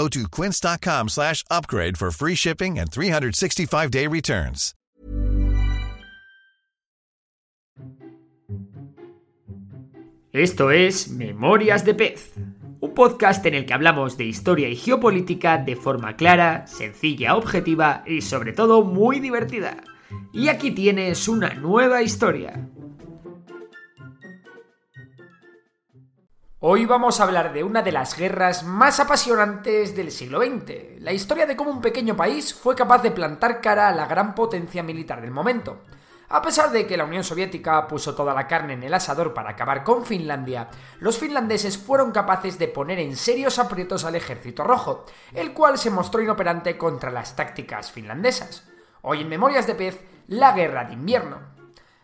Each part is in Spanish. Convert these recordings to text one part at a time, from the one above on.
Go to quince.com slash upgrade for free shipping and 365-day returns. Esto es Memorias de Pez, un podcast en el que hablamos de historia y geopolítica de forma clara, sencilla, objetiva y sobre todo muy divertida. Y aquí tienes una nueva historia. Hoy vamos a hablar de una de las guerras más apasionantes del siglo XX, la historia de cómo un pequeño país fue capaz de plantar cara a la gran potencia militar del momento. A pesar de que la Unión Soviética puso toda la carne en el asador para acabar con Finlandia, los finlandeses fueron capaces de poner en serios aprietos al ejército rojo, el cual se mostró inoperante contra las tácticas finlandesas. Hoy en Memorias de Pez, la guerra de invierno.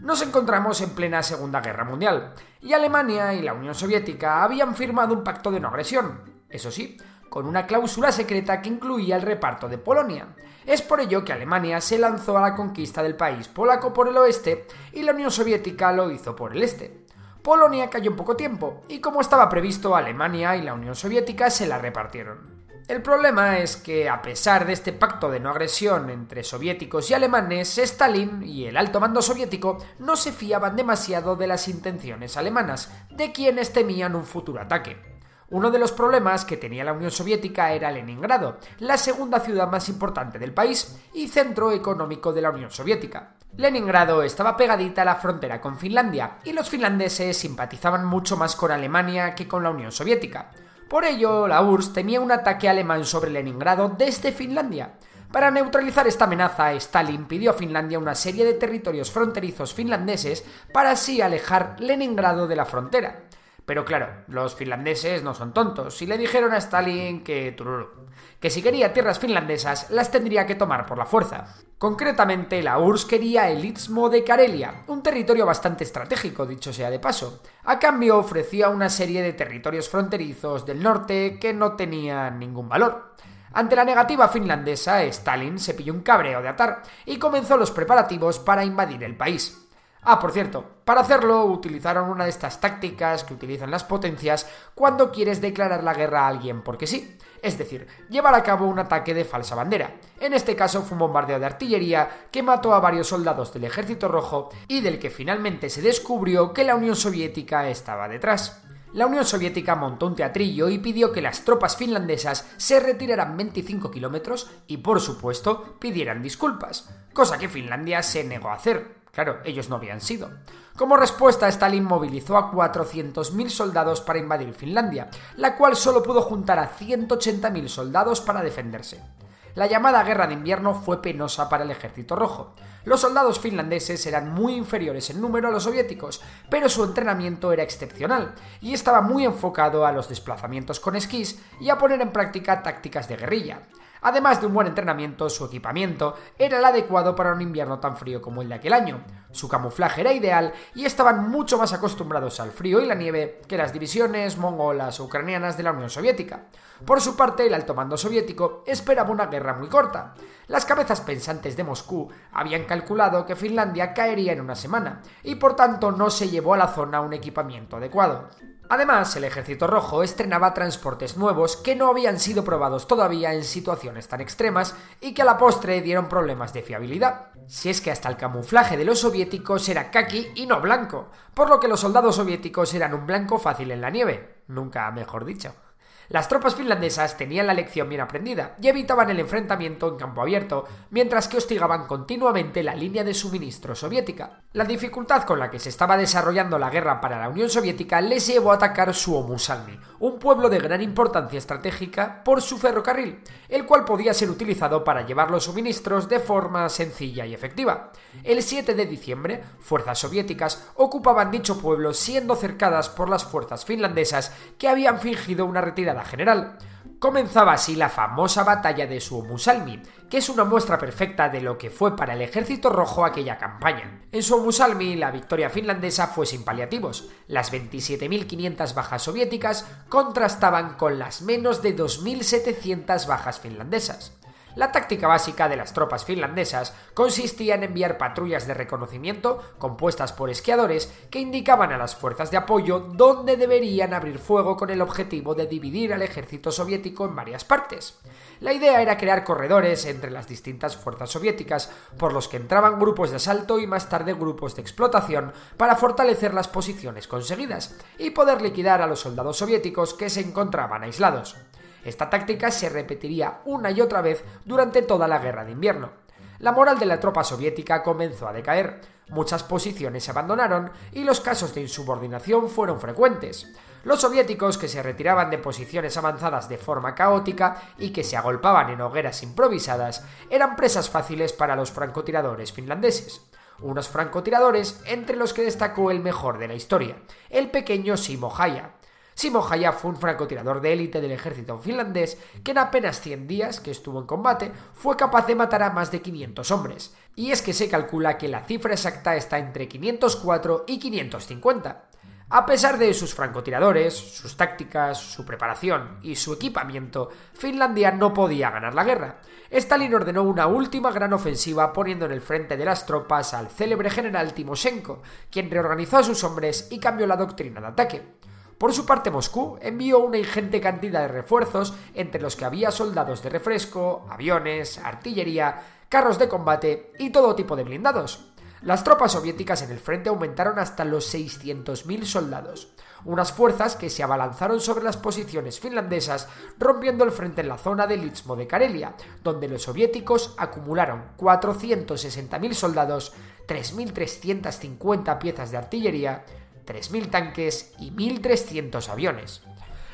Nos encontramos en plena Segunda Guerra Mundial, y Alemania y la Unión Soviética habían firmado un pacto de no agresión, eso sí, con una cláusula secreta que incluía el reparto de Polonia. Es por ello que Alemania se lanzó a la conquista del país polaco por el oeste y la Unión Soviética lo hizo por el este. Polonia cayó en poco tiempo, y como estaba previsto, Alemania y la Unión Soviética se la repartieron. El problema es que, a pesar de este pacto de no agresión entre soviéticos y alemanes, Stalin y el alto mando soviético no se fiaban demasiado de las intenciones alemanas, de quienes temían un futuro ataque. Uno de los problemas que tenía la Unión Soviética era Leningrado, la segunda ciudad más importante del país y centro económico de la Unión Soviética. Leningrado estaba pegadita a la frontera con Finlandia y los finlandeses simpatizaban mucho más con Alemania que con la Unión Soviética. Por ello, la URSS temía un ataque alemán sobre Leningrado desde Finlandia. Para neutralizar esta amenaza, Stalin pidió a Finlandia una serie de territorios fronterizos finlandeses para así alejar Leningrado de la frontera. Pero claro, los finlandeses no son tontos y le dijeron a Stalin que que si quería tierras finlandesas las tendría que tomar por la fuerza. Concretamente, la URSS quería el Istmo de Karelia, un territorio bastante estratégico, dicho sea de paso. A cambio, ofrecía una serie de territorios fronterizos del norte que no tenían ningún valor. Ante la negativa finlandesa, Stalin se pilló un cabreo de atar y comenzó los preparativos para invadir el país. Ah, por cierto, para hacerlo utilizaron una de estas tácticas que utilizan las potencias cuando quieres declarar la guerra a alguien porque sí, es decir, llevar a cabo un ataque de falsa bandera. En este caso fue un bombardeo de artillería que mató a varios soldados del ejército rojo y del que finalmente se descubrió que la Unión Soviética estaba detrás. La Unión Soviética montó un teatrillo y pidió que las tropas finlandesas se retiraran 25 kilómetros y, por supuesto, pidieran disculpas, cosa que Finlandia se negó a hacer. Claro, ellos no habían sido. Como respuesta, Stalin movilizó a 400.000 soldados para invadir Finlandia, la cual solo pudo juntar a 180.000 soldados para defenderse. La llamada Guerra de Invierno fue penosa para el ejército rojo. Los soldados finlandeses eran muy inferiores en número a los soviéticos, pero su entrenamiento era excepcional y estaba muy enfocado a los desplazamientos con esquís y a poner en práctica tácticas de guerrilla. Además de un buen entrenamiento, su equipamiento era el adecuado para un invierno tan frío como el de aquel año. Su camuflaje era ideal y estaban mucho más acostumbrados al frío y la nieve que las divisiones mongolas o ucranianas de la Unión Soviética. Por su parte, el alto mando soviético esperaba una guerra muy corta. Las cabezas pensantes de Moscú habían calculado que Finlandia caería en una semana, y por tanto no se llevó a la zona un equipamiento adecuado. Además, el Ejército Rojo estrenaba transportes nuevos que no habían sido probados todavía en situaciones tan extremas y que a la postre dieron problemas de fiabilidad. Si es que hasta el camuflaje de los soviéticos era kaki y no blanco, por lo que los soldados soviéticos eran un blanco fácil en la nieve, nunca mejor dicho. Las tropas finlandesas tenían la lección bien aprendida y evitaban el enfrentamiento en campo abierto, mientras que hostigaban continuamente la línea de suministro soviética. La dificultad con la que se estaba desarrollando la guerra para la Unión Soviética les llevó a atacar Suomussalmi, un pueblo de gran importancia estratégica por su ferrocarril, el cual podía ser utilizado para llevar los suministros de forma sencilla y efectiva. El 7 de diciembre, fuerzas soviéticas ocupaban dicho pueblo siendo cercadas por las fuerzas finlandesas que habían fingido una retirada general. Comenzaba así la famosa batalla de Suomusalmi, que es una muestra perfecta de lo que fue para el ejército rojo aquella campaña. En Suomusalmi la victoria finlandesa fue sin paliativos. Las 27.500 bajas soviéticas contrastaban con las menos de 2.700 bajas finlandesas. La táctica básica de las tropas finlandesas consistía en enviar patrullas de reconocimiento compuestas por esquiadores que indicaban a las fuerzas de apoyo dónde deberían abrir fuego con el objetivo de dividir al ejército soviético en varias partes. La idea era crear corredores entre las distintas fuerzas soviéticas por los que entraban grupos de asalto y más tarde grupos de explotación para fortalecer las posiciones conseguidas y poder liquidar a los soldados soviéticos que se encontraban aislados. Esta táctica se repetiría una y otra vez durante toda la guerra de invierno. La moral de la tropa soviética comenzó a decaer, muchas posiciones se abandonaron y los casos de insubordinación fueron frecuentes. Los soviéticos que se retiraban de posiciones avanzadas de forma caótica y que se agolpaban en hogueras improvisadas eran presas fáciles para los francotiradores finlandeses. Unos francotiradores entre los que destacó el mejor de la historia, el pequeño Simo Haya, Simo Hayat fue un francotirador de élite del ejército finlandés que en apenas 100 días que estuvo en combate fue capaz de matar a más de 500 hombres. Y es que se calcula que la cifra exacta está entre 504 y 550. A pesar de sus francotiradores, sus tácticas, su preparación y su equipamiento, Finlandia no podía ganar la guerra. Stalin ordenó una última gran ofensiva poniendo en el frente de las tropas al célebre general Timoshenko, quien reorganizó a sus hombres y cambió la doctrina de ataque. Por su parte, Moscú envió una ingente cantidad de refuerzos, entre los que había soldados de refresco, aviones, artillería, carros de combate y todo tipo de blindados. Las tropas soviéticas en el frente aumentaron hasta los 600.000 soldados, unas fuerzas que se abalanzaron sobre las posiciones finlandesas, rompiendo el frente en la zona del Istmo de Karelia, donde los soviéticos acumularon 460.000 soldados, 3.350 piezas de artillería, 3.000 tanques y 1.300 aviones.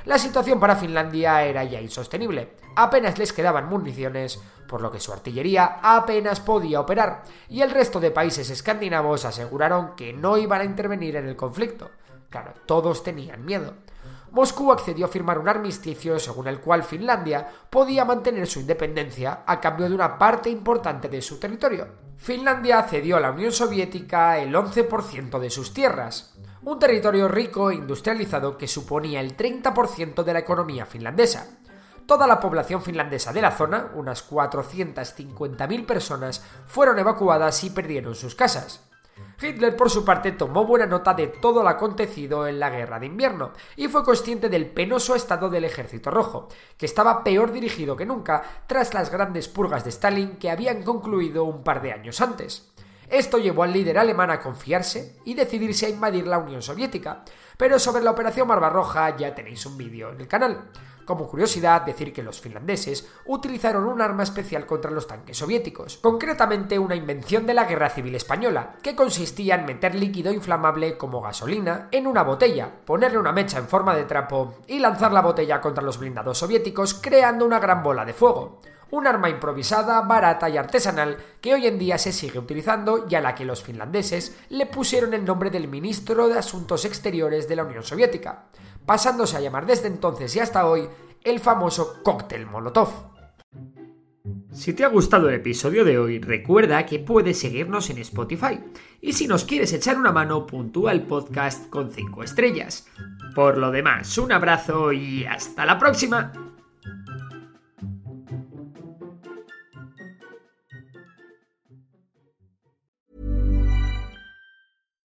La situación para Finlandia era ya insostenible. Apenas les quedaban municiones, por lo que su artillería apenas podía operar, y el resto de países escandinavos aseguraron que no iban a intervenir en el conflicto. Claro, todos tenían miedo. Moscú accedió a firmar un armisticio según el cual Finlandia podía mantener su independencia a cambio de una parte importante de su territorio. Finlandia cedió a la Unión Soviética el 11% de sus tierras, un territorio rico e industrializado que suponía el 30% de la economía finlandesa. Toda la población finlandesa de la zona, unas 450.000 personas, fueron evacuadas y perdieron sus casas. Hitler, por su parte, tomó buena nota de todo lo acontecido en la guerra de invierno y fue consciente del penoso estado del ejército rojo, que estaba peor dirigido que nunca tras las grandes purgas de Stalin que habían concluido un par de años antes. Esto llevó al líder alemán a confiarse y decidirse a invadir la Unión Soviética. Pero sobre la operación Barbarroja ya tenéis un vídeo en el canal. Como curiosidad, decir que los finlandeses utilizaron un arma especial contra los tanques soviéticos, concretamente una invención de la Guerra Civil Española, que consistía en meter líquido inflamable como gasolina en una botella, ponerle una mecha en forma de trapo y lanzar la botella contra los blindados soviéticos creando una gran bola de fuego un arma improvisada, barata y artesanal que hoy en día se sigue utilizando y a la que los finlandeses le pusieron el nombre del ministro de Asuntos Exteriores de la Unión Soviética, pasándose a llamar desde entonces y hasta hoy el famoso cóctel Molotov. Si te ha gustado el episodio de hoy, recuerda que puedes seguirnos en Spotify. Y si nos quieres echar una mano, puntúa el podcast con 5 estrellas. Por lo demás, un abrazo y hasta la próxima.